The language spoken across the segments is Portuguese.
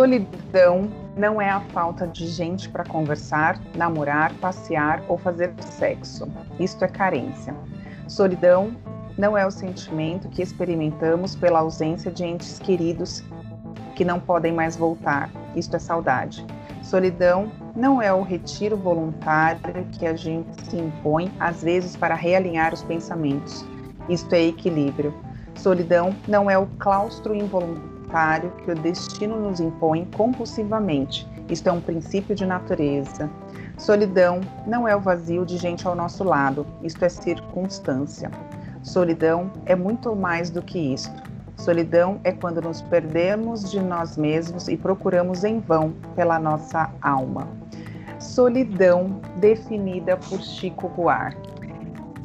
Solidão não é a falta de gente para conversar, namorar, passear ou fazer sexo. Isto é carência. Solidão não é o sentimento que experimentamos pela ausência de entes queridos que não podem mais voltar. Isto é saudade. Solidão não é o retiro voluntário que a gente se impõe, às vezes, para realinhar os pensamentos. Isto é equilíbrio. Solidão não é o claustro involuntário que o destino nos impõe compulsivamente. Isto é um princípio de natureza. Solidão não é o vazio de gente ao nosso lado. Isto é circunstância. Solidão é muito mais do que isto. Solidão é quando nos perdemos de nós mesmos e procuramos em vão pela nossa alma. Solidão definida por Chico Buarque.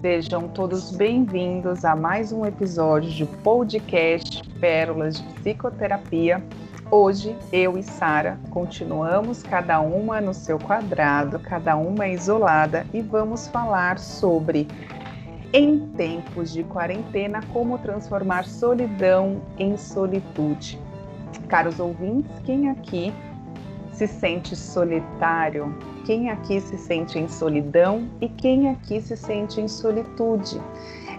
Sejam todos bem-vindos a mais um episódio de podcast Pérolas de Psicoterapia. Hoje, eu e Sara continuamos cada uma no seu quadrado, cada uma isolada, e vamos falar sobre em tempos de quarentena, como transformar solidão em solitude. Caros ouvintes, quem aqui se sente solitário? Quem aqui se sente em solidão e quem aqui se sente em solitude?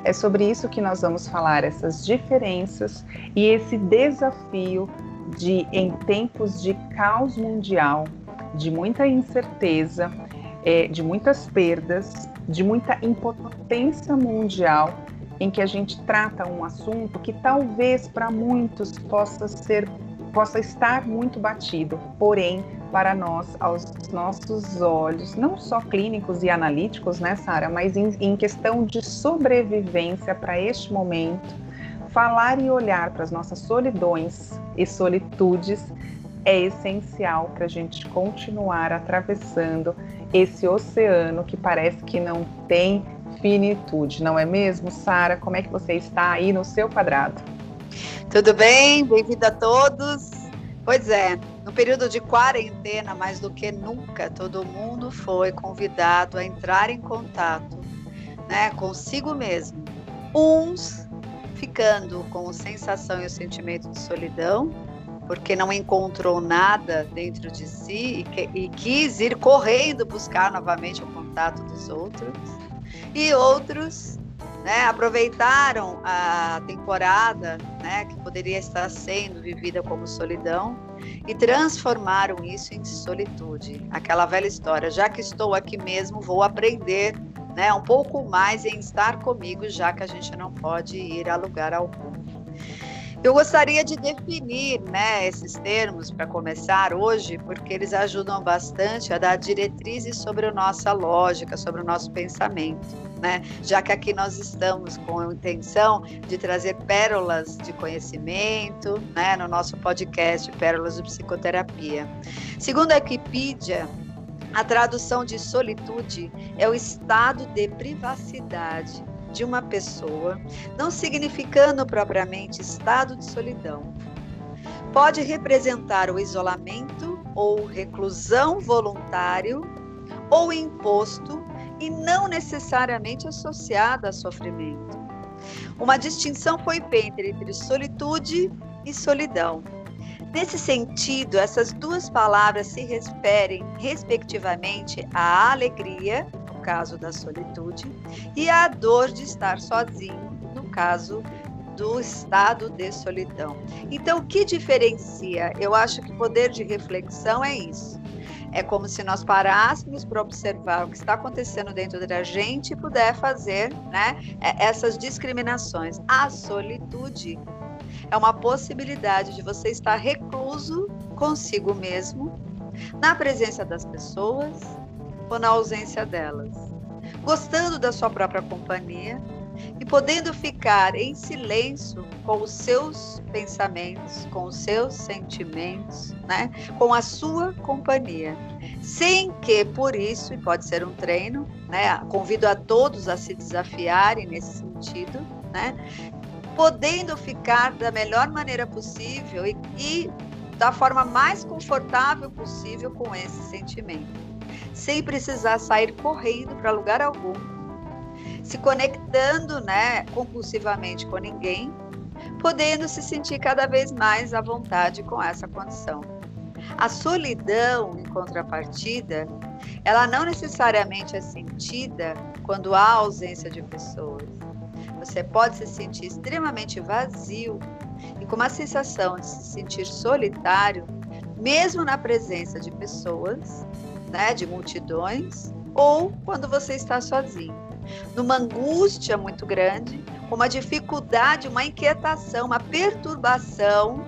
É sobre isso que nós vamos falar, essas diferenças e esse desafio de, em tempos de caos mundial, de muita incerteza, é, de muitas perdas, de muita impotência mundial, em que a gente trata um assunto que talvez para muitos possa ser possa estar muito batido, porém para nós, aos nossos olhos, não só clínicos e analíticos, né, Sara, mas em, em questão de sobrevivência para este momento, falar e olhar para as nossas solidões e solitudes é essencial para a gente continuar atravessando esse oceano que parece que não tem finitude, não é mesmo, Sara? Como é que você está aí no seu quadrado? Tudo bem? Bem-vindo a todos. Pois é, no período de quarentena, mais do que nunca, todo mundo foi convidado a entrar em contato né, consigo mesmo. Uns ficando com a sensação e o sentimento de solidão, porque não encontrou nada dentro de si e, que, e quis ir correndo buscar novamente o contato dos outros. E outros né, aproveitaram a temporada né, que poderia estar sendo vivida como solidão e transformaram isso em solitude. Aquela velha história, já que estou aqui mesmo, vou aprender né, um pouco mais em estar comigo, já que a gente não pode ir a lugar algum. Eu gostaria de definir né, esses termos para começar hoje, porque eles ajudam bastante a dar diretrizes sobre a nossa lógica, sobre o nosso pensamento. Né? Já que aqui nós estamos com a intenção de trazer pérolas de conhecimento né, no nosso podcast Pérolas de Psicoterapia. Segundo a Wikipedia, a tradução de solitude é o estado de privacidade de uma pessoa, não significando propriamente estado de solidão. Pode representar o isolamento ou reclusão voluntário ou imposto e não necessariamente associada a sofrimento. Uma distinção foi feita entre solitude e solidão. Nesse sentido, essas duas palavras se referem, respectivamente, à alegria caso da solitude, e a dor de estar sozinho, no caso do estado de solidão. Então, o que diferencia? Eu acho que poder de reflexão é isso. É como se nós parássemos para observar o que está acontecendo dentro da gente e puder fazer né, é, essas discriminações. A solitude é uma possibilidade de você estar recluso consigo mesmo, na presença das pessoas, ou na ausência delas, gostando da sua própria companhia e podendo ficar em silêncio com os seus pensamentos, com os seus sentimentos, né? com a sua companhia. Sem que, por isso, e pode ser um treino, né? convido a todos a se desafiarem nesse sentido, né? podendo ficar da melhor maneira possível e, e da forma mais confortável possível com esse sentimento sem precisar sair correndo para lugar algum, se conectando, né, compulsivamente com ninguém, podendo se sentir cada vez mais à vontade com essa condição. A solidão, em contrapartida, ela não necessariamente é sentida quando há ausência de pessoas. Você pode se sentir extremamente vazio e com uma sensação de se sentir solitário, mesmo na presença de pessoas, né, de multidões, ou quando você está sozinho. Numa angústia muito grande, uma dificuldade, uma inquietação, uma perturbação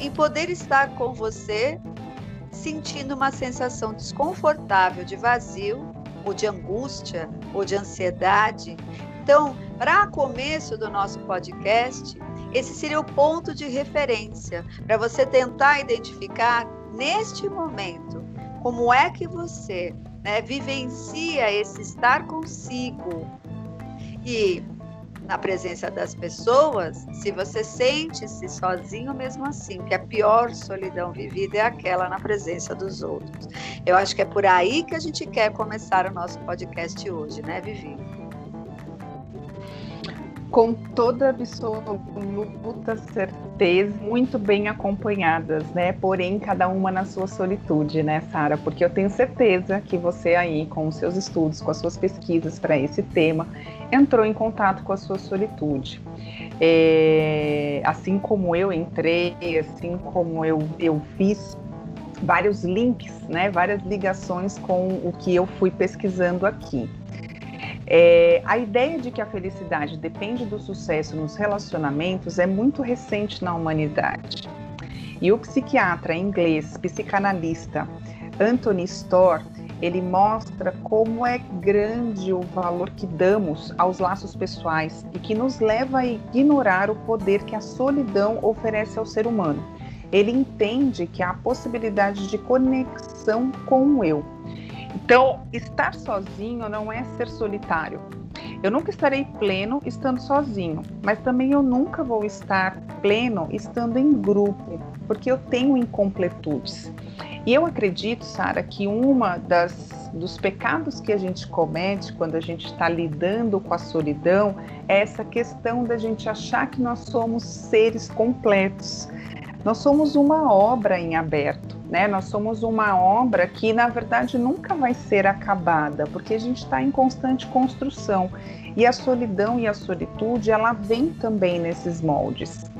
em poder estar com você, sentindo uma sensação desconfortável de vazio, ou de angústia, ou de ansiedade. Então, para começo do nosso podcast, esse seria o ponto de referência para você tentar identificar neste momento como é que você né, vivencia esse estar consigo e na presença das pessoas, se você sente-se sozinho mesmo assim, que a pior solidão vivida é aquela na presença dos outros. Eu acho que é por aí que a gente quer começar o nosso podcast hoje, né, Vivi? Com toda absoluta certeza, muito bem acompanhadas, né? Porém, cada uma na sua solitude, né, Sara? Porque eu tenho certeza que você aí, com os seus estudos, com as suas pesquisas para esse tema, entrou em contato com a sua solitude. É, assim como eu entrei, assim como eu, eu fiz vários links, né, várias ligações com o que eu fui pesquisando aqui. É, a ideia de que a felicidade depende do sucesso nos relacionamentos é muito recente na humanidade. E o psiquiatra inglês, psicanalista Anthony Storr, ele mostra como é grande o valor que damos aos laços pessoais e que nos leva a ignorar o poder que a solidão oferece ao ser humano. Ele entende que há a possibilidade de conexão com o eu, então, estar sozinho não é ser solitário. Eu nunca estarei pleno estando sozinho, mas também eu nunca vou estar pleno estando em grupo, porque eu tenho incompletudes. E eu acredito, Sara, que uma das dos pecados que a gente comete quando a gente está lidando com a solidão é essa questão da gente achar que nós somos seres completos. Nós somos uma obra em aberto, né? Nós somos uma obra que, na verdade, nunca vai ser acabada, porque a gente está em constante construção. E a solidão e a solitude, ela vem também nesses moldes.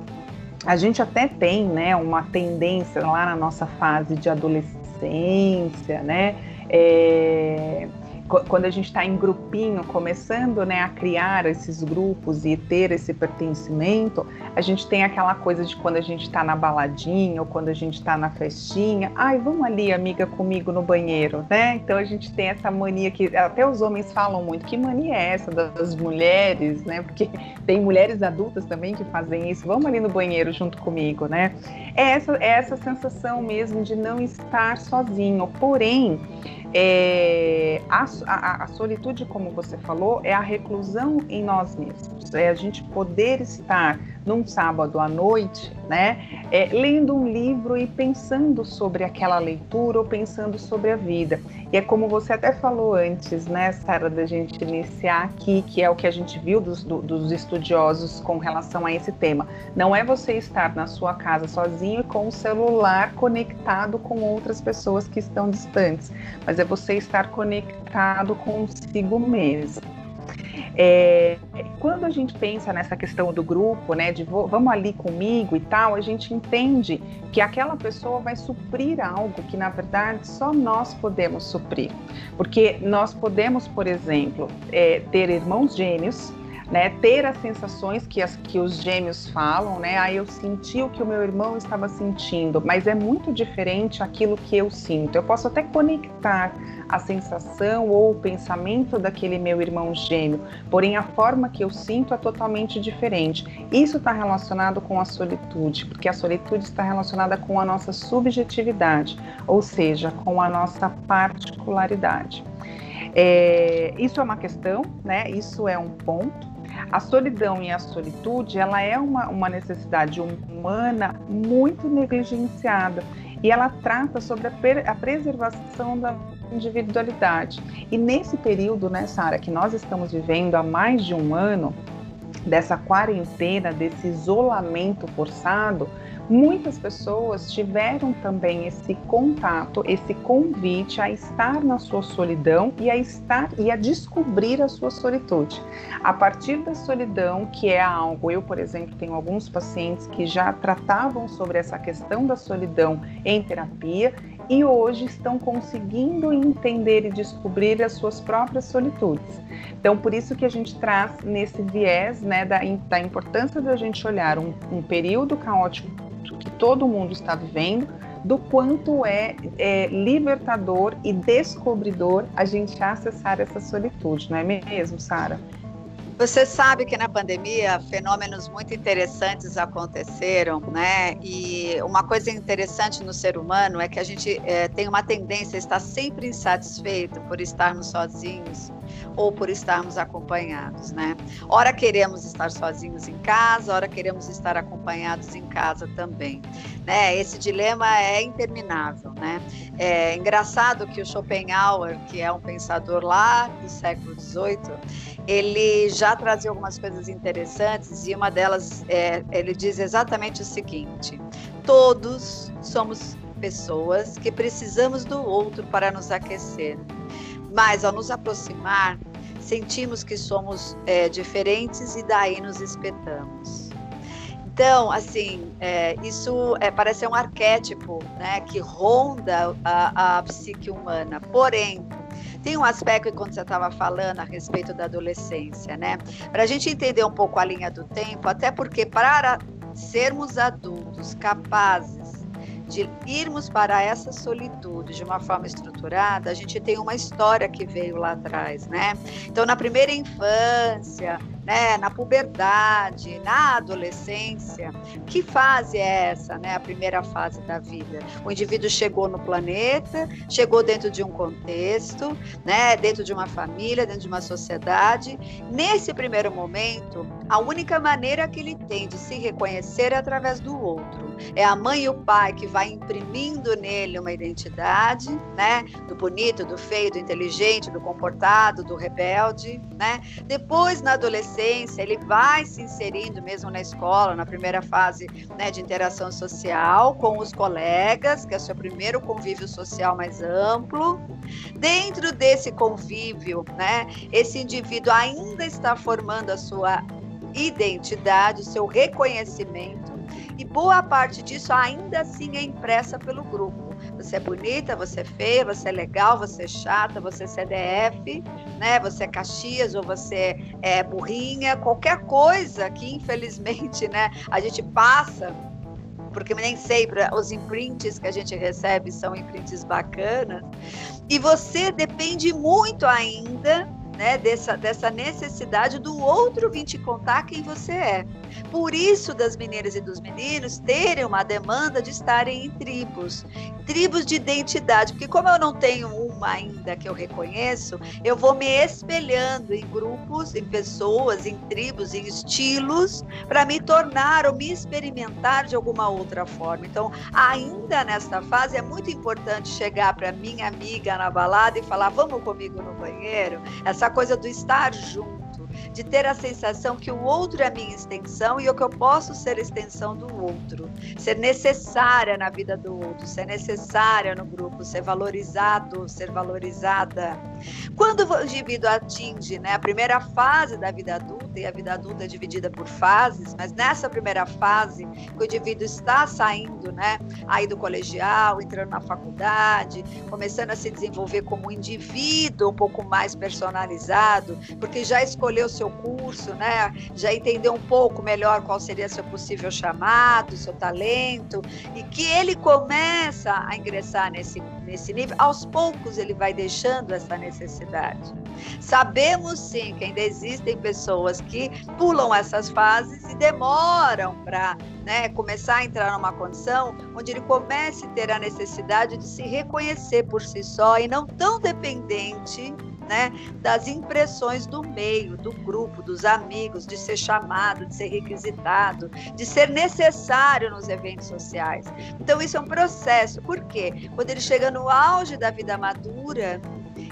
A gente até tem, né, uma tendência lá na nossa fase de adolescência, né? É quando a gente está em grupinho, começando né, a criar esses grupos e ter esse pertencimento, a gente tem aquela coisa de quando a gente está na baladinha ou quando a gente está na festinha, ai, vamos ali, amiga, comigo no banheiro, né? Então a gente tem essa mania que até os homens falam muito, que mania é essa das mulheres, né? Porque tem mulheres adultas também que fazem isso, vamos ali no banheiro junto comigo, né? É essa, é essa sensação mesmo de não estar sozinho, porém é, a, a, a, solitude, como você falou, é a reclusão em nós mesmos. É a gente poder estar num sábado à noite, né, é, lendo um livro e pensando sobre aquela leitura ou pensando sobre a vida. E é como você até falou antes, né, Sara, da gente iniciar aqui, que é o que a gente viu dos, do, dos estudiosos com relação a esse tema. Não é você estar na sua casa sozinho e com o celular conectado com outras pessoas que estão distantes, mas é você estar conectado consigo mesmo. É, quando a gente pensa nessa questão do grupo, né, de vamos ali comigo e tal, a gente entende que aquela pessoa vai suprir algo que na verdade só nós podemos suprir, porque nós podemos, por exemplo, é, ter irmãos gêmeos né, ter as sensações que, as, que os gêmeos falam, né? Ah, eu senti o que o meu irmão estava sentindo, mas é muito diferente aquilo que eu sinto. Eu posso até conectar a sensação ou o pensamento daquele meu irmão gêmeo, porém a forma que eu sinto é totalmente diferente. Isso está relacionado com a solitude, porque a solitude está relacionada com a nossa subjetividade, ou seja, com a nossa particularidade. É, isso é uma questão, né? Isso é um ponto. A solidão e a solitude, ela é uma, uma necessidade humana muito negligenciada e ela trata sobre a, a preservação da individualidade. E nesse período, né, Sara, que nós estamos vivendo há mais de um ano, dessa quarentena, desse isolamento forçado, muitas pessoas tiveram também esse contato, esse convite a estar na sua solidão e a estar e a descobrir a sua solitude. A partir da solidão, que é algo, eu, por exemplo, tenho alguns pacientes que já tratavam sobre essa questão da solidão em terapia e hoje estão conseguindo entender e descobrir as suas próprias solitudes. Então, por isso que a gente traz nesse viés né, da, da importância da gente olhar um, um período caótico que todo mundo está vivendo, do quanto é, é, libertador e descobridor a gente acessar essa solitude, não é mesmo, Sara? Você sabe que na pandemia fenômenos muito interessantes aconteceram, né? E uma coisa interessante no ser humano é que a gente é, tem uma tendência a estar sempre insatisfeito por estarmos sozinhos ou por estarmos acompanhados, né? Ora queremos estar sozinhos em casa, ora queremos estar acompanhados em casa também, né? Esse dilema é interminável, né? É engraçado que o Schopenhauer, que é um pensador lá do século XVIII, ele já trazia algumas coisas interessantes e uma delas é, ele diz exatamente o seguinte: todos somos pessoas que precisamos do outro para nos aquecer mas ao nos aproximar, sentimos que somos é, diferentes e daí nos espetamos. Então, assim, é, isso é, parece um arquétipo né, que ronda a, a psique humana. Porém, tem um aspecto quando você estava falando a respeito da adolescência, né? Para a gente entender um pouco a linha do tempo, até porque para sermos adultos capazes de irmos para essa solitude de uma forma estruturada, a gente tem uma história que veio lá atrás, né? Então, na primeira infância, né, na puberdade, na adolescência. Que fase é essa, né, a primeira fase da vida? O indivíduo chegou no planeta, chegou dentro de um contexto, né, dentro de uma família, dentro de uma sociedade. Nesse primeiro momento, a única maneira que ele tem de se reconhecer é através do outro. É a mãe e o pai que vai imprimindo nele uma identidade, né, do bonito, do feio, do inteligente, do comportado, do rebelde, né? Depois na adolescência adolescência, ele vai se inserindo mesmo na escola, na primeira fase né, de interação social com os colegas, que é o seu primeiro convívio social mais amplo. Dentro desse convívio, né, esse indivíduo ainda está formando a sua identidade, o seu reconhecimento, e boa parte disso ainda assim é impressa pelo grupo. Você é bonita, você é feia, você é legal, você é chata, você é CDF, né? Você é Caxias ou você é burrinha, qualquer coisa que infelizmente, né, a gente passa porque nem sempre os imprints que a gente recebe são imprints bacanas. E você depende muito ainda né, dessa, dessa necessidade do outro vir te contar quem você é. Por isso, das meninas e dos meninos terem uma demanda de estarem em tribos, tribos de identidade, porque como eu não tenho uma ainda que eu reconheço, eu vou me espelhando em grupos, em pessoas, em tribos, em estilos, para me tornar ou me experimentar de alguma outra forma. Então, ainda nesta fase, é muito importante chegar para minha amiga na balada e falar: vamos comigo no banheiro? Essa coisa do estar junto de ter a sensação que o outro é a minha extensão e que eu posso ser extensão do outro, ser necessária na vida do outro, ser necessária no grupo, ser valorizado, ser valorizada. Quando o indivíduo atinge né, a primeira fase da vida adulta, e a vida adulta é dividida por fases, mas nessa primeira fase, que o indivíduo está saindo né, aí do colegial, entrando na faculdade, começando a se desenvolver como um indivíduo um pouco mais personalizado, porque já escolheu seu curso, né? Já entender um pouco melhor qual seria seu possível chamado, seu talento, e que ele começa a ingressar nesse, nesse nível, aos poucos ele vai deixando essa necessidade. Sabemos sim que ainda existem pessoas que pulam essas fases e demoram para né, começar a entrar numa condição onde ele comece a ter a necessidade de se reconhecer por si só e não tão dependente né, das impressões do meio, do grupo, dos amigos, de ser chamado, de ser requisitado, de ser necessário nos eventos sociais. Então, isso é um processo. Por quê? Quando ele chega no auge da vida madura,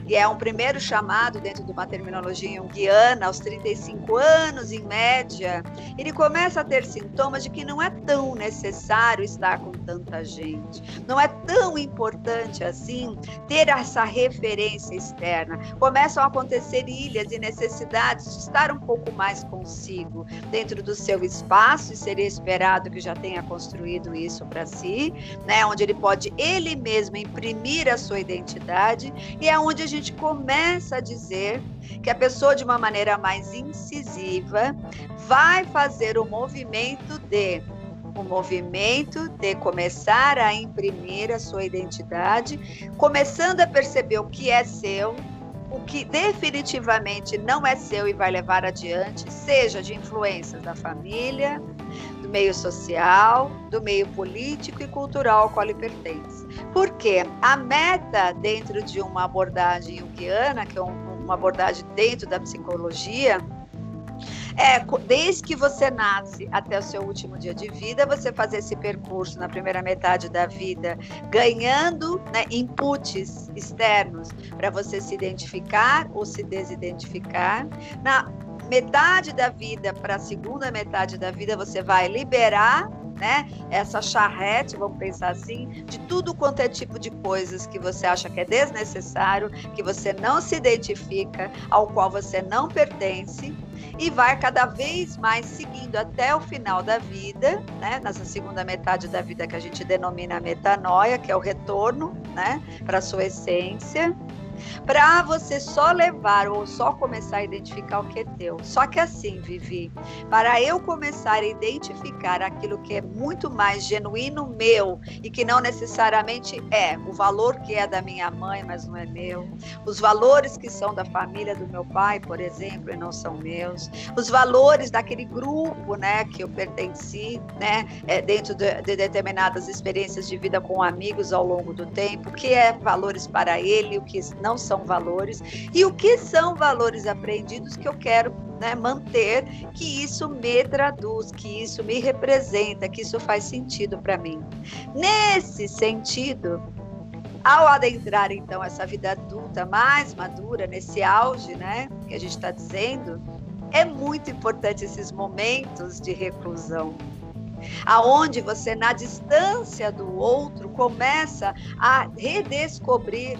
e é um primeiro chamado dentro de uma terminologia junguiana, aos 35 anos, em média, ele começa a ter sintomas de que não é tão necessário estar com tanta gente, não é tão importante assim ter essa referência externa. Começam a acontecer ilhas e necessidades de estar um pouco mais consigo, dentro do seu espaço, e seria esperado que já tenha construído isso para si, né, onde ele pode ele mesmo imprimir a sua identidade, e é onde a gente começa a dizer que a pessoa, de uma maneira mais incisiva, vai fazer o movimento de o movimento de começar a imprimir a sua identidade, começando a perceber o que é seu, o que definitivamente não é seu e vai levar adiante, seja de influências da família, do meio social, do meio político e cultural ao qual ele pertence. Porque a meta dentro de uma abordagem junguiana, que é uma abordagem dentro da psicologia, é, desde que você nasce até o seu último dia de vida, você fazer esse percurso na primeira metade da vida, ganhando né, inputs externos para você se identificar ou se desidentificar. Na metade da vida para a segunda metade da vida, você vai liberar né? Essa charrete, vamos pensar assim, de tudo quanto é tipo de coisas que você acha que é desnecessário, que você não se identifica, ao qual você não pertence, e vai cada vez mais seguindo até o final da vida, né? Nessa segunda metade da vida que a gente denomina metanoia, que é o retorno, né, para sua essência para você só levar ou só começar a identificar o que é teu. Só que assim, Vivi, para eu começar a identificar aquilo que é muito mais genuíno meu e que não necessariamente é o valor que é da minha mãe, mas não é meu, os valores que são da família do meu pai, por exemplo, e não são meus, os valores daquele grupo, né, que eu pertenci, né, é, dentro de, de determinadas experiências de vida com amigos ao longo do tempo, o que é valores para ele, o que não são valores e o que são valores aprendidos que eu quero né, manter, que isso me traduz, que isso me representa, que isso faz sentido para mim. Nesse sentido, ao adentrar então essa vida adulta mais madura, nesse auge, né, que a gente está dizendo, é muito importante esses momentos de reclusão, aonde você na distância do outro começa a redescobrir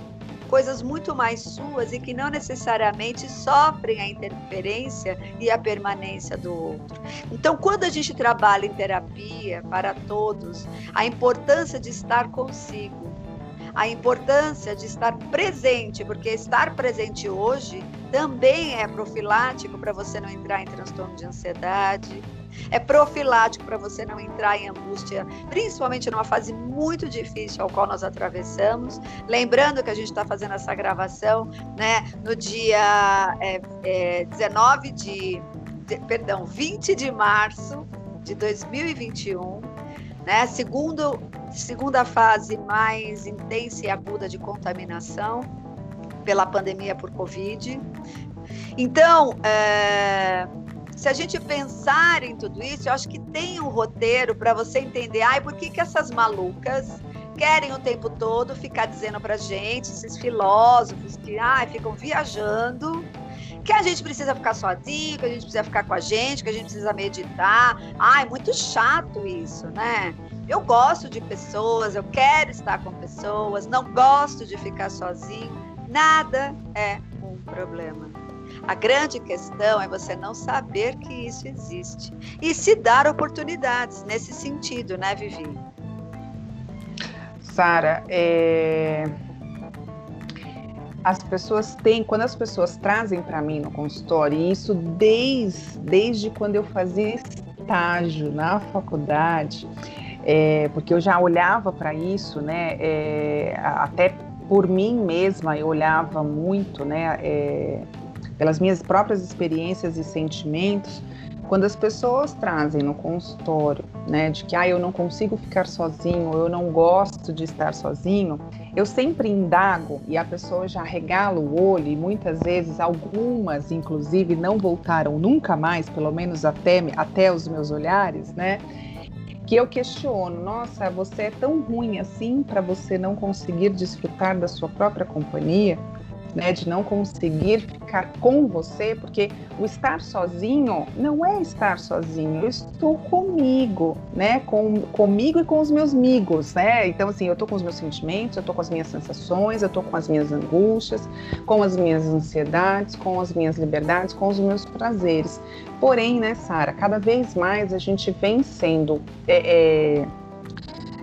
coisas muito mais suas e que não necessariamente sofrem a interferência e a permanência do outro. Então, quando a gente trabalha em terapia para todos, a importância de estar consigo, a importância de estar presente, porque estar presente hoje também é profilático para você não entrar em transtorno de ansiedade, é profilático para você não entrar em angústia, principalmente numa fase muito difícil ao qual nós atravessamos. Lembrando que a gente está fazendo essa gravação né, no dia é, é, 19 de, de, perdão, 20 de março de 2021, né, segundo, segunda fase mais intensa e aguda de contaminação pela pandemia por Covid. Então, é, se a gente pensar em tudo isso, eu acho que tem um roteiro para você entender, ai, por que, que essas malucas querem o tempo todo ficar dizendo para gente, esses filósofos que ai, ficam viajando, que a gente precisa ficar sozinho, que a gente precisa ficar com a gente, que a gente precisa meditar. Ai, muito chato isso, né? Eu gosto de pessoas, eu quero estar com pessoas, não gosto de ficar sozinho. Nada é um problema. A grande questão é você não saber que isso existe e se dar oportunidades nesse sentido, né, Vivi? Sara, é... as pessoas têm, quando as pessoas trazem para mim no consultório, e isso desde, desde quando eu fazia estágio na faculdade, é, porque eu já olhava para isso, né, é, até por mim mesma eu olhava muito, né, é, pelas minhas próprias experiências e sentimentos, quando as pessoas trazem no consultório, né, de que ah, eu não consigo ficar sozinho, eu não gosto de estar sozinho, eu sempre indago e a pessoa já regala o olho e muitas vezes algumas, inclusive, não voltaram nunca mais, pelo menos até, até os meus olhares, né? Que eu questiono, nossa, você é tão ruim assim para você não conseguir desfrutar da sua própria companhia? Né, de não conseguir ficar com você, porque o estar sozinho não é estar sozinho, eu estou comigo, né, com, comigo e com os meus amigos, né, então assim, eu estou com os meus sentimentos, eu estou com as minhas sensações, eu estou com as minhas angústias, com as minhas ansiedades, com as minhas liberdades, com os meus prazeres. Porém, né, Sara, cada vez mais a gente vem sendo é, é,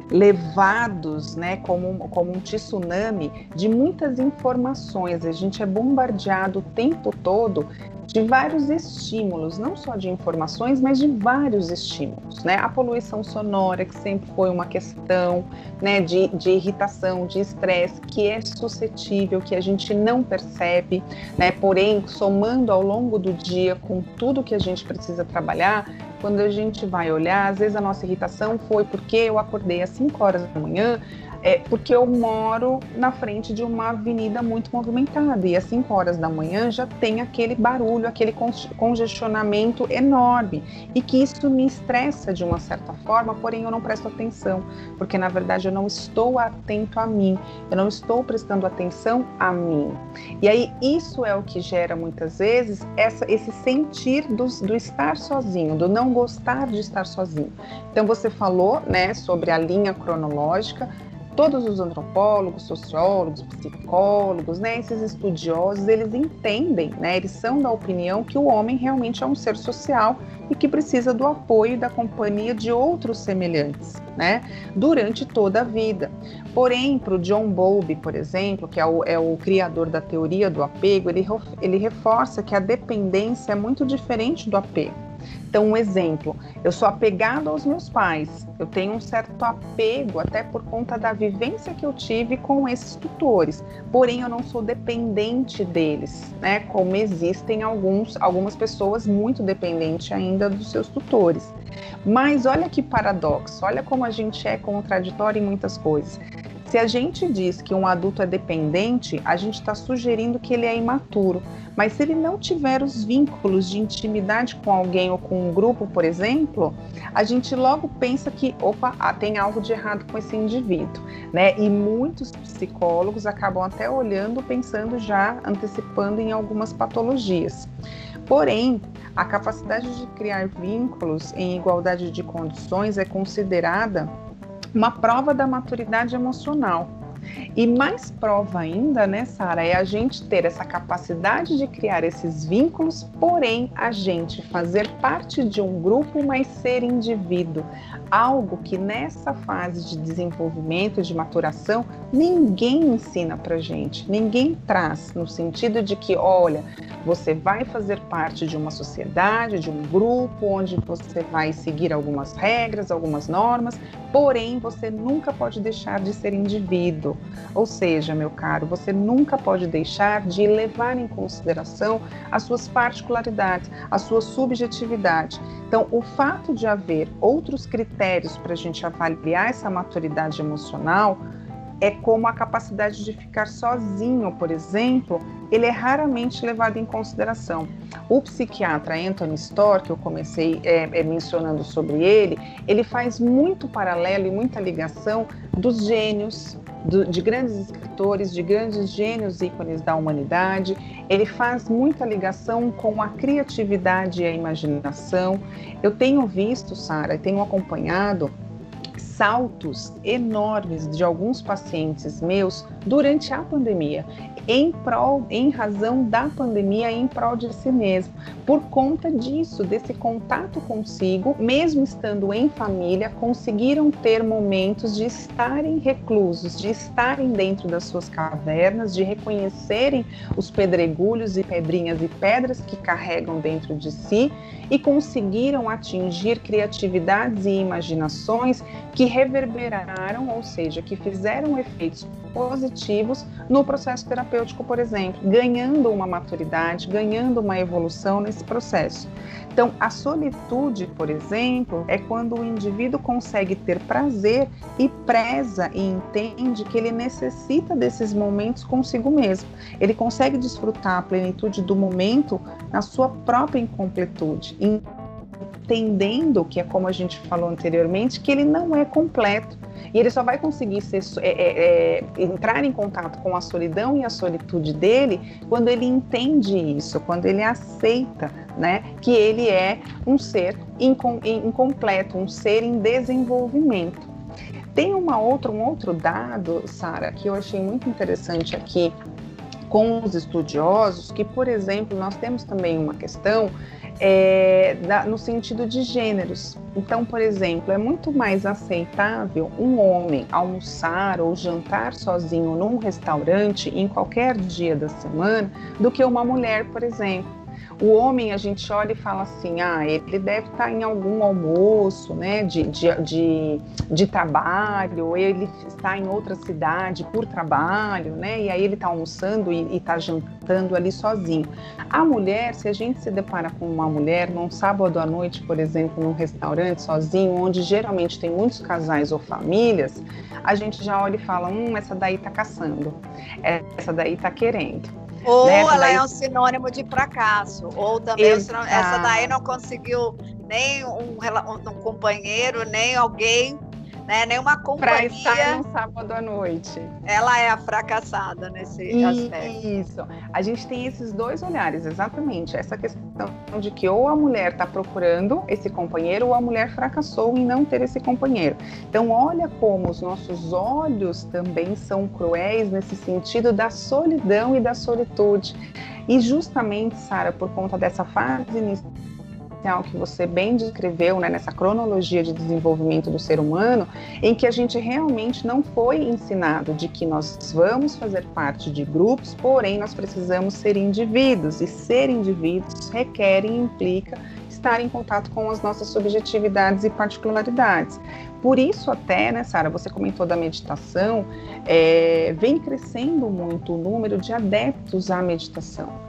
levados, né, como, como um tsunami de muitas informações. A gente é bombardeado o tempo todo de vários estímulos, não só de informações, mas de vários estímulos, né? A poluição sonora, que sempre foi uma questão, né, de, de irritação, de estresse, que é suscetível, que a gente não percebe, né? Porém, somando ao longo do dia com tudo que a gente precisa trabalhar, quando a gente vai olhar, às vezes a nossa irritação foi porque eu acordei às 5 horas da manhã, é porque eu moro na frente de uma avenida muito movimentada e às 5 horas da manhã já tem aquele barulho, aquele congestionamento enorme e que isso me estressa de uma certa forma, porém eu não presto atenção, porque na verdade eu não estou atento a mim, eu não estou prestando atenção a mim. E aí isso é o que gera muitas vezes essa, esse sentir do, do estar sozinho, do não gostar de estar sozinho. Então você falou né, sobre a linha cronológica todos os antropólogos, sociólogos, psicólogos, né, esses estudiosos, eles entendem, né, eles são da opinião que o homem realmente é um ser social e que precisa do apoio e da companhia de outros semelhantes, né, durante toda a vida. Porém, para o John Bowlby, por exemplo, que é o, é o criador da teoria do apego, ele, ele reforça que a dependência é muito diferente do apego. Então, um exemplo, eu sou apegado aos meus pais, eu tenho um certo apego até por conta da vivência que eu tive com esses tutores, porém eu não sou dependente deles, né? Como existem alguns, algumas pessoas muito dependentes ainda dos seus tutores. Mas olha que paradoxo, olha como a gente é contraditório em muitas coisas. Se a gente diz que um adulto é dependente, a gente está sugerindo que ele é imaturo. Mas se ele não tiver os vínculos de intimidade com alguém ou com um grupo, por exemplo, a gente logo pensa que, opa, ah, tem algo de errado com esse indivíduo, né? E muitos psicólogos acabam até olhando, pensando já, antecipando em algumas patologias. Porém, a capacidade de criar vínculos em igualdade de condições é considerada uma prova da maturidade emocional. E mais prova ainda, né, Sara, é a gente ter essa capacidade de criar esses vínculos, porém a gente fazer parte de um grupo, mas ser indivíduo. Algo que nessa fase de desenvolvimento, de maturação, ninguém ensina pra gente, ninguém traz, no sentido de que, olha, você vai fazer parte de uma sociedade, de um grupo, onde você vai seguir algumas regras, algumas normas, porém você nunca pode deixar de ser indivíduo. Ou seja, meu caro, você nunca pode deixar de levar em consideração as suas particularidades, a sua subjetividade. Então, o fato de haver outros critérios para a gente avaliar essa maturidade emocional é como a capacidade de ficar sozinho, por exemplo, ele é raramente levado em consideração. O psiquiatra Anthony Storr, que eu comecei é, é, mencionando sobre ele, ele faz muito paralelo e muita ligação dos gênios, do, de grandes escritores, de grandes gênios ícones da humanidade. Ele faz muita ligação com a criatividade e a imaginação. Eu tenho visto, Sara, tenho acompanhado saltos enormes de alguns pacientes meus durante a pandemia em prol, em razão da pandemia, em prol de si mesmo. Por conta disso, desse contato consigo, mesmo estando em família, conseguiram ter momentos de estarem reclusos, de estarem dentro das suas cavernas, de reconhecerem os pedregulhos e pedrinhas e pedras que carregam dentro de si e conseguiram atingir criatividades e imaginações que reverberaram, ou seja, que fizeram efeitos positivos no processo terapêutico, por exemplo, ganhando uma maturidade, ganhando uma evolução nesse processo. Então, a solitude, por exemplo, é quando o indivíduo consegue ter prazer e preza e entende que ele necessita desses momentos consigo mesmo. Ele consegue desfrutar a plenitude do momento na sua própria incompletude entendendo que é como a gente falou anteriormente, que ele não é completo. E ele só vai conseguir ser, é, é, é, entrar em contato com a solidão e a solitude dele quando ele entende isso, quando ele aceita né, que ele é um ser incompleto, um ser em desenvolvimento. Tem uma outra, um outro dado, Sara, que eu achei muito interessante aqui com os estudiosos, que, por exemplo, nós temos também uma questão é, da, no sentido de gêneros. Então, por exemplo, é muito mais aceitável um homem almoçar ou jantar sozinho num restaurante em qualquer dia da semana do que uma mulher, por exemplo. O homem, a gente olha e fala assim, ah, ele deve estar em algum almoço, né, de, de, de, de trabalho, ele está em outra cidade por trabalho, né, e aí ele está almoçando e está jantando ali sozinho. A mulher, se a gente se depara com uma mulher num sábado à noite, por exemplo, num restaurante sozinho, onde geralmente tem muitos casais ou famílias, a gente já olha e fala, hum, essa daí está caçando, essa daí está querendo. Ou né? ela daí... é um sinônimo de fracasso, ou também essa daí não conseguiu nem um, um companheiro, nem alguém né? Nenhuma companhia. Para estar no sábado à noite. Ela é a fracassada nesse e, aspecto. Isso. A gente tem esses dois olhares, exatamente. Essa questão de que ou a mulher está procurando esse companheiro ou a mulher fracassou em não ter esse companheiro. Então, olha como os nossos olhos também são cruéis nesse sentido da solidão e da solitude. E justamente, Sara, por conta dessa fase inicial que você bem descreveu, né, nessa cronologia de desenvolvimento do ser humano, em que a gente realmente não foi ensinado de que nós vamos fazer parte de grupos, porém nós precisamos ser indivíduos, e ser indivíduos requer e implica estar em contato com as nossas subjetividades e particularidades. Por isso até, né, Sara, você comentou da meditação, é, vem crescendo muito o número de adeptos à meditação.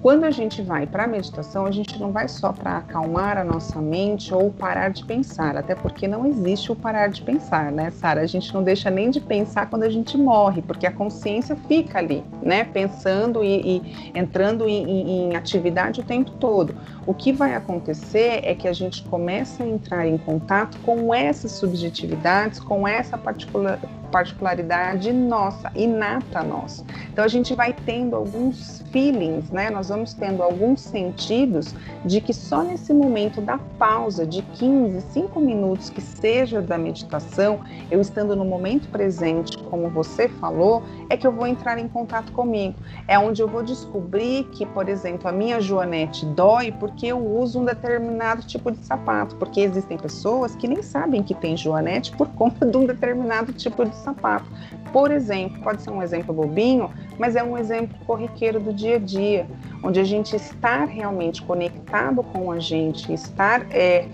Quando a gente vai para a meditação, a gente não vai só para acalmar a nossa mente ou parar de pensar, até porque não existe o parar de pensar, né, Sara? A gente não deixa nem de pensar quando a gente morre, porque a consciência fica ali, né, pensando e, e entrando em, em, em atividade o tempo todo. O que vai acontecer é que a gente começa a entrar em contato com essas subjetividades, com essa particular, particularidade nossa, inata nossa. Então a gente vai tendo alguns feelings, né? Nós vamos tendo alguns sentidos de que só nesse momento da pausa de 15, 5 minutos que seja da meditação, eu estando no momento presente, como você falou, é que eu vou entrar em contato comigo. É onde eu vou descobrir que, por exemplo, a minha joanete dói porque eu uso um determinado tipo de sapato, porque existem pessoas que nem sabem que tem joanete por conta de um determinado tipo de sapato. Por exemplo, pode ser um exemplo bobinho, mas é um exemplo corriqueiro do dia a dia, onde a gente estar realmente conectado com a gente, estar é,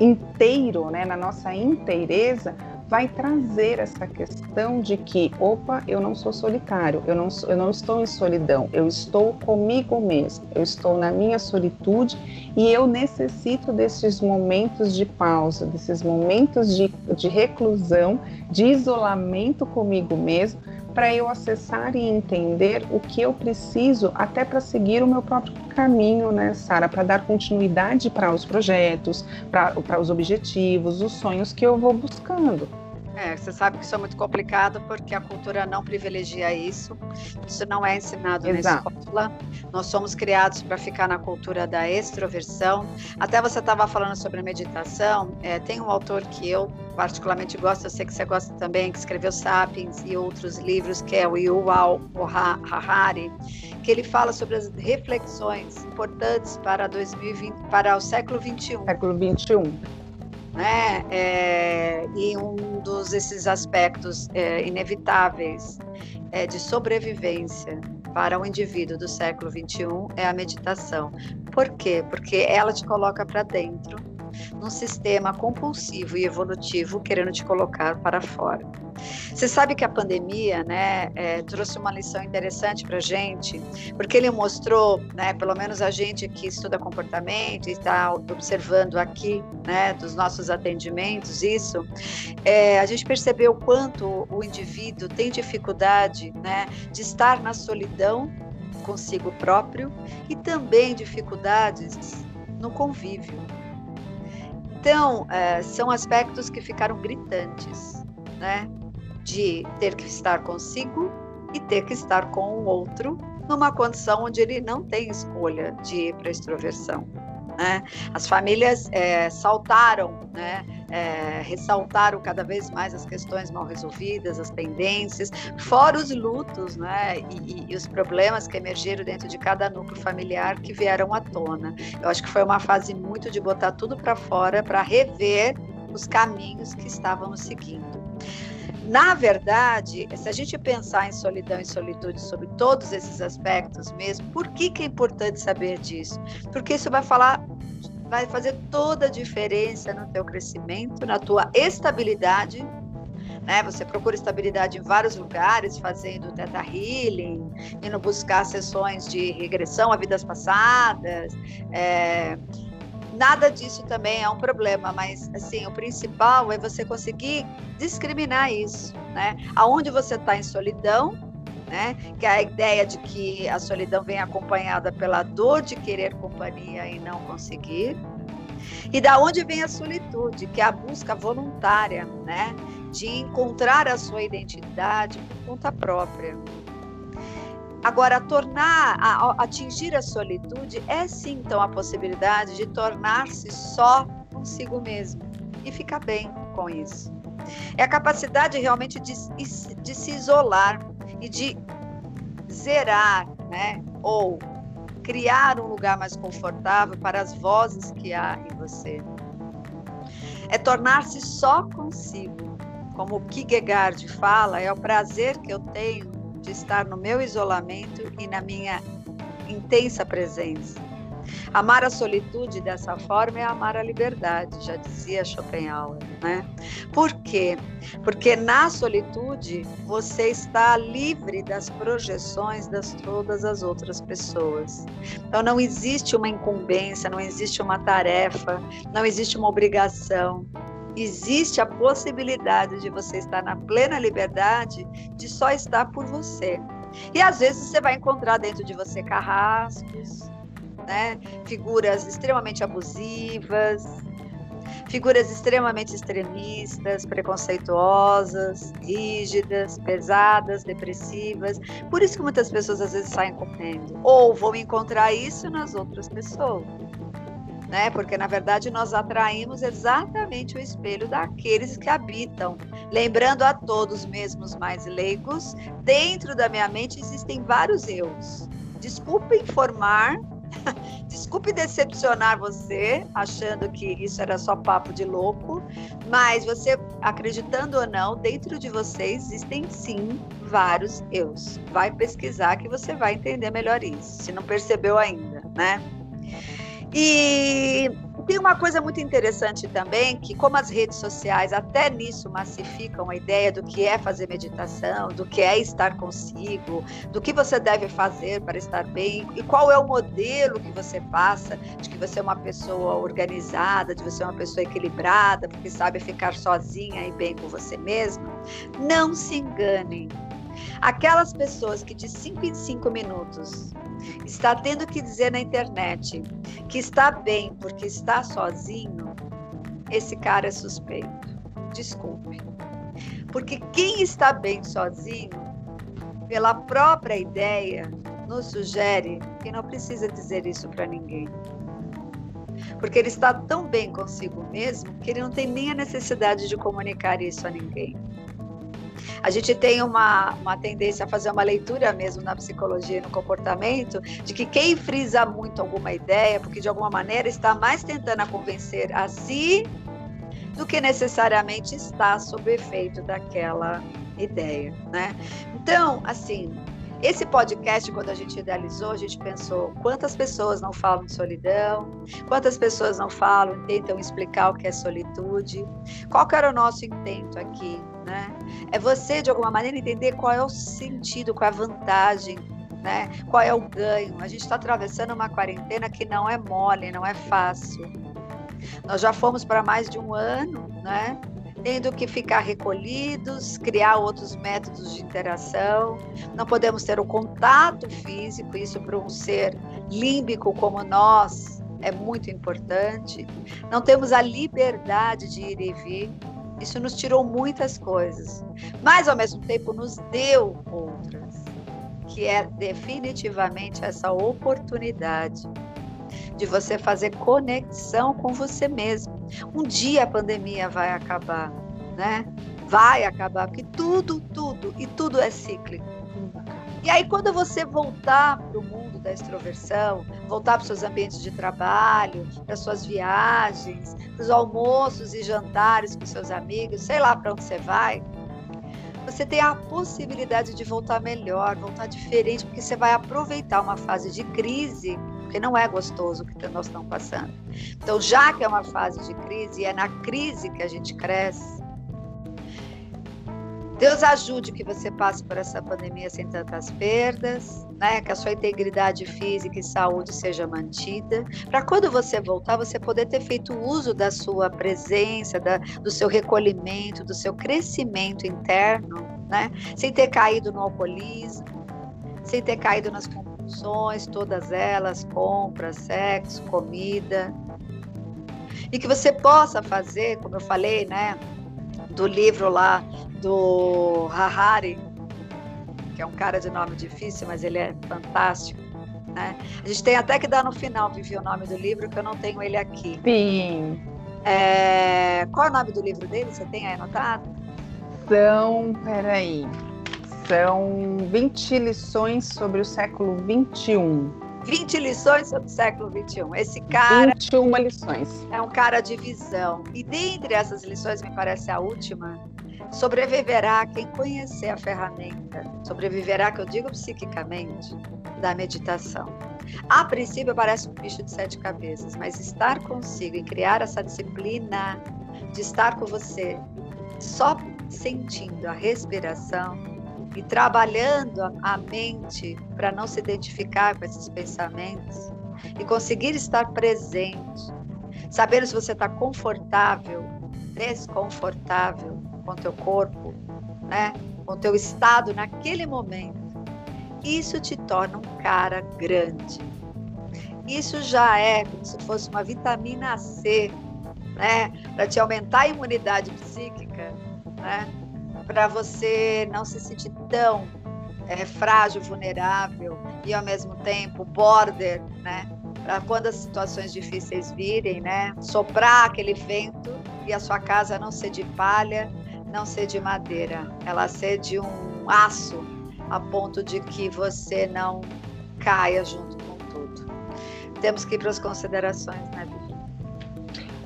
inteiro, né, na nossa inteireza, vai trazer essa questão de que, opa, eu não sou solitário, eu não, eu não estou em solidão, eu estou comigo mesmo, eu estou na minha solitude e eu necessito desses momentos de pausa, desses momentos de, de reclusão, de isolamento comigo mesmo, para eu acessar e entender o que eu preciso até para seguir o meu próprio caminho, né, Sara, para dar continuidade para os projetos, para os objetivos, os sonhos que eu vou buscando. É, você sabe que isso é muito complicado porque a cultura não privilegia isso. Isso não é ensinado Exato. na escola. Nós somos criados para ficar na cultura da extroversão. Até você estava falando sobre meditação. É, tem um autor que eu particularmente gosto, eu sei que você gosta também, que escreveu Sapiens e outros livros, que é o Yuval Harari, que ele fala sobre as reflexões importantes para 2020, para o século 21. Século 21 né? É, e um dos esses aspectos é, inevitáveis é, de sobrevivência para o indivíduo do século 21 é a meditação. Por quê? Porque ela te coloca para dentro num sistema compulsivo e evolutivo querendo te colocar para fora. Você sabe que a pandemia, né, é, trouxe uma lição interessante para gente, porque ele mostrou, né, pelo menos a gente que estuda comportamento e está observando aqui, né, dos nossos atendimentos, isso, é, a gente percebeu o quanto o indivíduo tem dificuldade, né, de estar na solidão consigo próprio e também dificuldades no convívio. Então, é, são aspectos que ficaram gritantes, né? De ter que estar consigo e ter que estar com o outro numa condição onde ele não tem escolha de ir para a extroversão. Né? As famílias é, saltaram, né? É, ressaltaram cada vez mais as questões mal resolvidas, as pendências, fora os lutos né? E, e, e, os problemas que emergiram dentro de cada núcleo familiar que vieram à tona. Eu acho que foi uma fase muito de botar tudo para fora para rever os caminhos que estávamos seguindo. Na verdade, se a gente pensar em solidão e solitude sobre todos esses aspectos mesmo, por que, que é importante saber disso? Porque isso vai falar, vai fazer toda a diferença no teu crescimento, na tua estabilidade. Né? Você procura estabilidade em vários lugares, fazendo teta healing, indo buscar sessões de regressão a vidas passadas. É, nada disso também é um problema, mas assim, o principal é você conseguir discriminar isso, né? Aonde você está em solidão, né? Que a ideia de que a solidão vem acompanhada pela dor de querer companhia e não conseguir. E da onde vem a solitude, que é a busca voluntária, né? De encontrar a sua identidade por conta própria. Agora, tornar, a, a, atingir a solitude é sim, então, a possibilidade de tornar-se só consigo mesmo e ficar bem com isso. É a capacidade realmente de, de se isolar e de zerar, né? Ou criar um lugar mais confortável para as vozes que há em você. É tornar-se só consigo. Como o Kierkegaard fala, é o prazer que eu tenho de estar no meu isolamento e na minha intensa presença. Amar a solitude dessa forma é amar a liberdade, já dizia Schopenhauer, né? Por quê? Porque na solitude você está livre das projeções das todas as outras pessoas. Então não existe uma incumbência, não existe uma tarefa, não existe uma obrigação existe a possibilidade de você estar na plena liberdade de só estar por você. E às vezes você vai encontrar dentro de você carrascos, né? figuras extremamente abusivas, figuras extremamente extremistas, preconceituosas, rígidas, pesadas, depressivas. Por isso que muitas pessoas às vezes saem correndo. Ou vão encontrar isso nas outras pessoas né? Porque na verdade nós atraímos exatamente o espelho daqueles que habitam. Lembrando a todos, mesmo os mais leigos, dentro da minha mente existem vários eus. Desculpe informar, desculpe decepcionar você, achando que isso era só papo de louco, mas você, acreditando ou não, dentro de você existem sim vários eus. Vai pesquisar que você vai entender melhor isso, se não percebeu ainda, né? E tem uma coisa muito interessante também, que como as redes sociais até nisso massificam a ideia do que é fazer meditação, do que é estar consigo, do que você deve fazer para estar bem e qual é o modelo que você passa de que você é uma pessoa organizada, de você é uma pessoa equilibrada, porque sabe ficar sozinha e bem com você mesma. Não se enganem. Aquelas pessoas que de 5 em 5 minutos está tendo que dizer na internet que está bem porque está sozinho, esse cara é suspeito. Desculpe. Porque quem está bem sozinho, pela própria ideia, nos sugere que não precisa dizer isso para ninguém. Porque ele está tão bem consigo mesmo que ele não tem nem a necessidade de comunicar isso a ninguém. A gente tem uma, uma tendência a fazer uma leitura mesmo na psicologia e no comportamento de que quem frisa muito alguma ideia, porque de alguma maneira está mais tentando convencer a si do que necessariamente está sob efeito daquela ideia, né? Então, assim, esse podcast, quando a gente idealizou, a gente pensou quantas pessoas não falam de solidão, quantas pessoas não falam, tentam explicar o que é solitude, qual que era o nosso intento aqui, né? É você, de alguma maneira, entender qual é o sentido, qual é a vantagem, né? qual é o ganho. A gente está atravessando uma quarentena que não é mole, não é fácil. Nós já fomos para mais de um ano, né? tendo que ficar recolhidos, criar outros métodos de interação. Não podemos ter o contato físico, isso para um ser límbico como nós, é muito importante. Não temos a liberdade de ir e vir. Isso nos tirou muitas coisas, mas ao mesmo tempo nos deu outras, que é definitivamente essa oportunidade de você fazer conexão com você mesmo. Um dia a pandemia vai acabar, né? Vai acabar, porque tudo, tudo e tudo é cíclico. E aí, quando você voltar para o mundo da extroversão, voltar para os seus ambientes de trabalho, para suas viagens, para os almoços e jantares com seus amigos, sei lá para onde você vai, você tem a possibilidade de voltar melhor, voltar diferente, porque você vai aproveitar uma fase de crise, porque não é gostoso o que nós estamos passando. Então, já que é uma fase de crise, e é na crise que a gente cresce, Deus ajude que você passe por essa pandemia sem tantas perdas, né? Que a sua integridade física e saúde seja mantida, para quando você voltar, você poder ter feito uso da sua presença, da, do seu recolhimento, do seu crescimento interno, né? Sem ter caído no alcoolismo, sem ter caído nas compulsões, todas elas, compras, sexo, comida. E que você possa fazer, como eu falei, né? Do livro lá do Harari, que é um cara de nome difícil, mas ele é fantástico. Né? A gente tem até que dar no final, Vivi, o nome do livro, que eu não tenho ele aqui. Sim. É... Qual é o nome do livro dele? Você tem aí anotado? São, peraí, são 20 lições sobre o século 21. 20 lições sobre o século 21. Esse cara. 21 lições. É um cara de visão. E dentre essas lições, me parece a última, Sobreviverá quem conhecer a ferramenta, sobreviverá, que eu digo psiquicamente, da meditação. A princípio parece um bicho de sete cabeças, mas estar consigo e criar essa disciplina de estar com você, só sentindo a respiração e trabalhando a mente para não se identificar com esses pensamentos e conseguir estar presente, saber se você está confortável, desconfortável, com teu corpo, né? com teu estado naquele momento, isso te torna um cara grande. Isso já é como se fosse uma vitamina C, né? Para te aumentar a imunidade psíquica, né? Para você não se sentir tão é, frágil, vulnerável e ao mesmo tempo border, né? Para quando as situações difíceis virem, né? Soprar aquele vento e a sua casa não ser de palha, não ser de madeira, ela ser de um aço, a ponto de que você não caia junto com tudo. Temos que ir para as considerações, né, Vivi?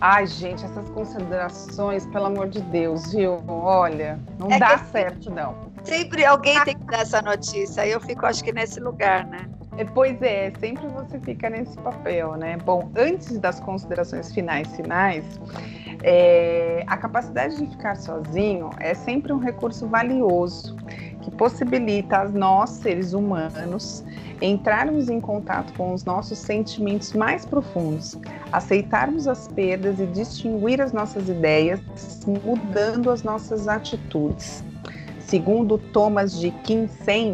Ai, gente, essas considerações, pelo amor de Deus, viu? Olha, não é dá certo, não. Sempre alguém tem que dar essa notícia, eu fico, acho que, nesse lugar, né? É, pois é, sempre você fica nesse papel, né? Bom, antes das considerações finais, finais, é, a capacidade de ficar sozinho é sempre um recurso valioso que possibilita a nós, seres humanos, entrarmos em contato com os nossos sentimentos mais profundos, aceitarmos as perdas e distinguir as nossas ideias, mudando as nossas atitudes. Segundo Thomas de Kinsen,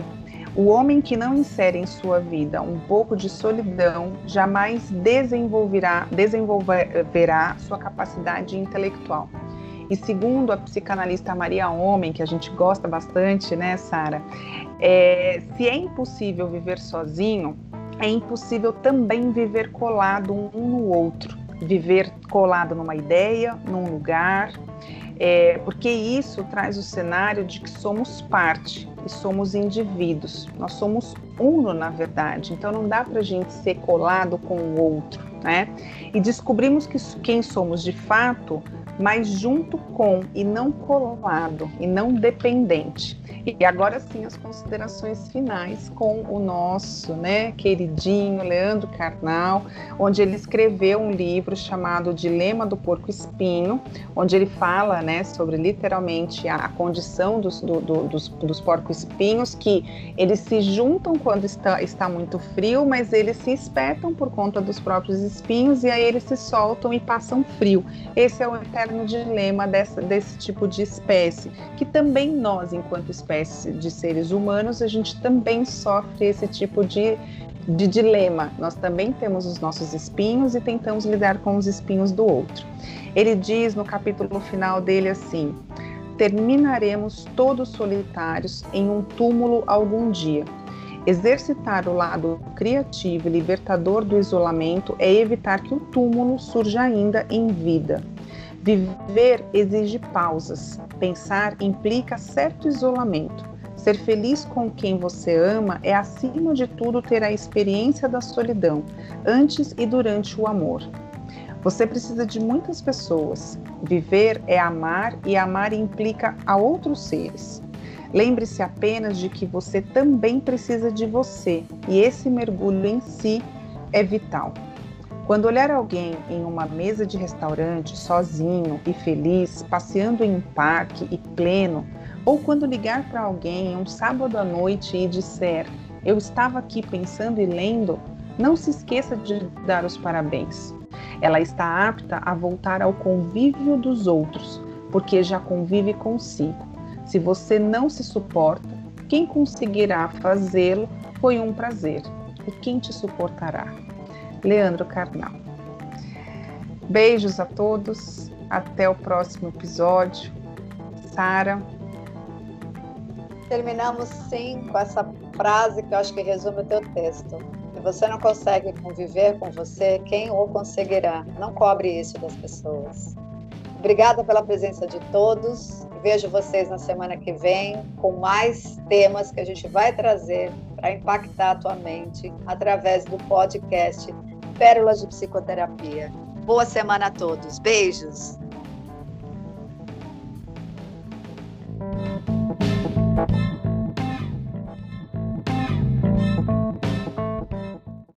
o homem que não insere em sua vida um pouco de solidão jamais desenvolverá, desenvolverá sua capacidade intelectual. E segundo a psicanalista Maria Homem, que a gente gosta bastante, né, Sara? É, se é impossível viver sozinho, é impossível também viver colado um no outro. Viver colado numa ideia, num lugar, é, porque isso traz o cenário de que somos parte e somos indivíduos. Nós somos uno, na verdade. Então não dá para a gente ser colado com o outro, né? E descobrimos que quem somos de fato, mas junto com e não colado e não dependente. E agora sim as considerações finais com o nosso, né, queridinho Leandro Carnal, onde ele escreveu um livro chamado Dilema do Porco Espinho, onde ele fala, né, sobre literalmente a, condição dos, do, do, dos, dos porcos espinhos, que eles se juntam quando está, está muito frio, mas eles se espetam por conta dos próprios espinhos e aí eles se soltam e passam frio. Esse é o eterno dilema dessa, desse tipo de espécie, que também nós, enquanto espécie de seres humanos, a gente também sofre esse tipo de de dilema. Nós também temos os nossos espinhos e tentamos lidar com os espinhos do outro. Ele diz no capítulo final dele assim: terminaremos todos solitários em um túmulo algum dia. Exercitar o lado criativo e libertador do isolamento é evitar que o túmulo surja ainda em vida. Viver exige pausas. Pensar implica certo isolamento. Ser feliz com quem você ama é, acima de tudo, ter a experiência da solidão, antes e durante o amor. Você precisa de muitas pessoas. Viver é amar e amar implica a outros seres. Lembre-se apenas de que você também precisa de você e esse mergulho em si é vital. Quando olhar alguém em uma mesa de restaurante, sozinho e feliz, passeando em um parque e pleno, ou quando ligar para alguém um sábado à noite e disser: Eu estava aqui pensando e lendo, não se esqueça de dar os parabéns. Ela está apta a voltar ao convívio dos outros, porque já convive consigo. Se você não se suporta, quem conseguirá fazê-lo foi um prazer. E quem te suportará? Leandro Carnal. Beijos a todos, até o próximo episódio. Sara. Terminamos sim com essa frase que eu acho que resume o teu texto. Se você não consegue conviver com você, quem o conseguirá? Não cobre isso das pessoas. Obrigada pela presença de todos. Vejo vocês na semana que vem com mais temas que a gente vai trazer para impactar a tua mente através do podcast Pérolas de Psicoterapia. Boa semana a todos. Beijos.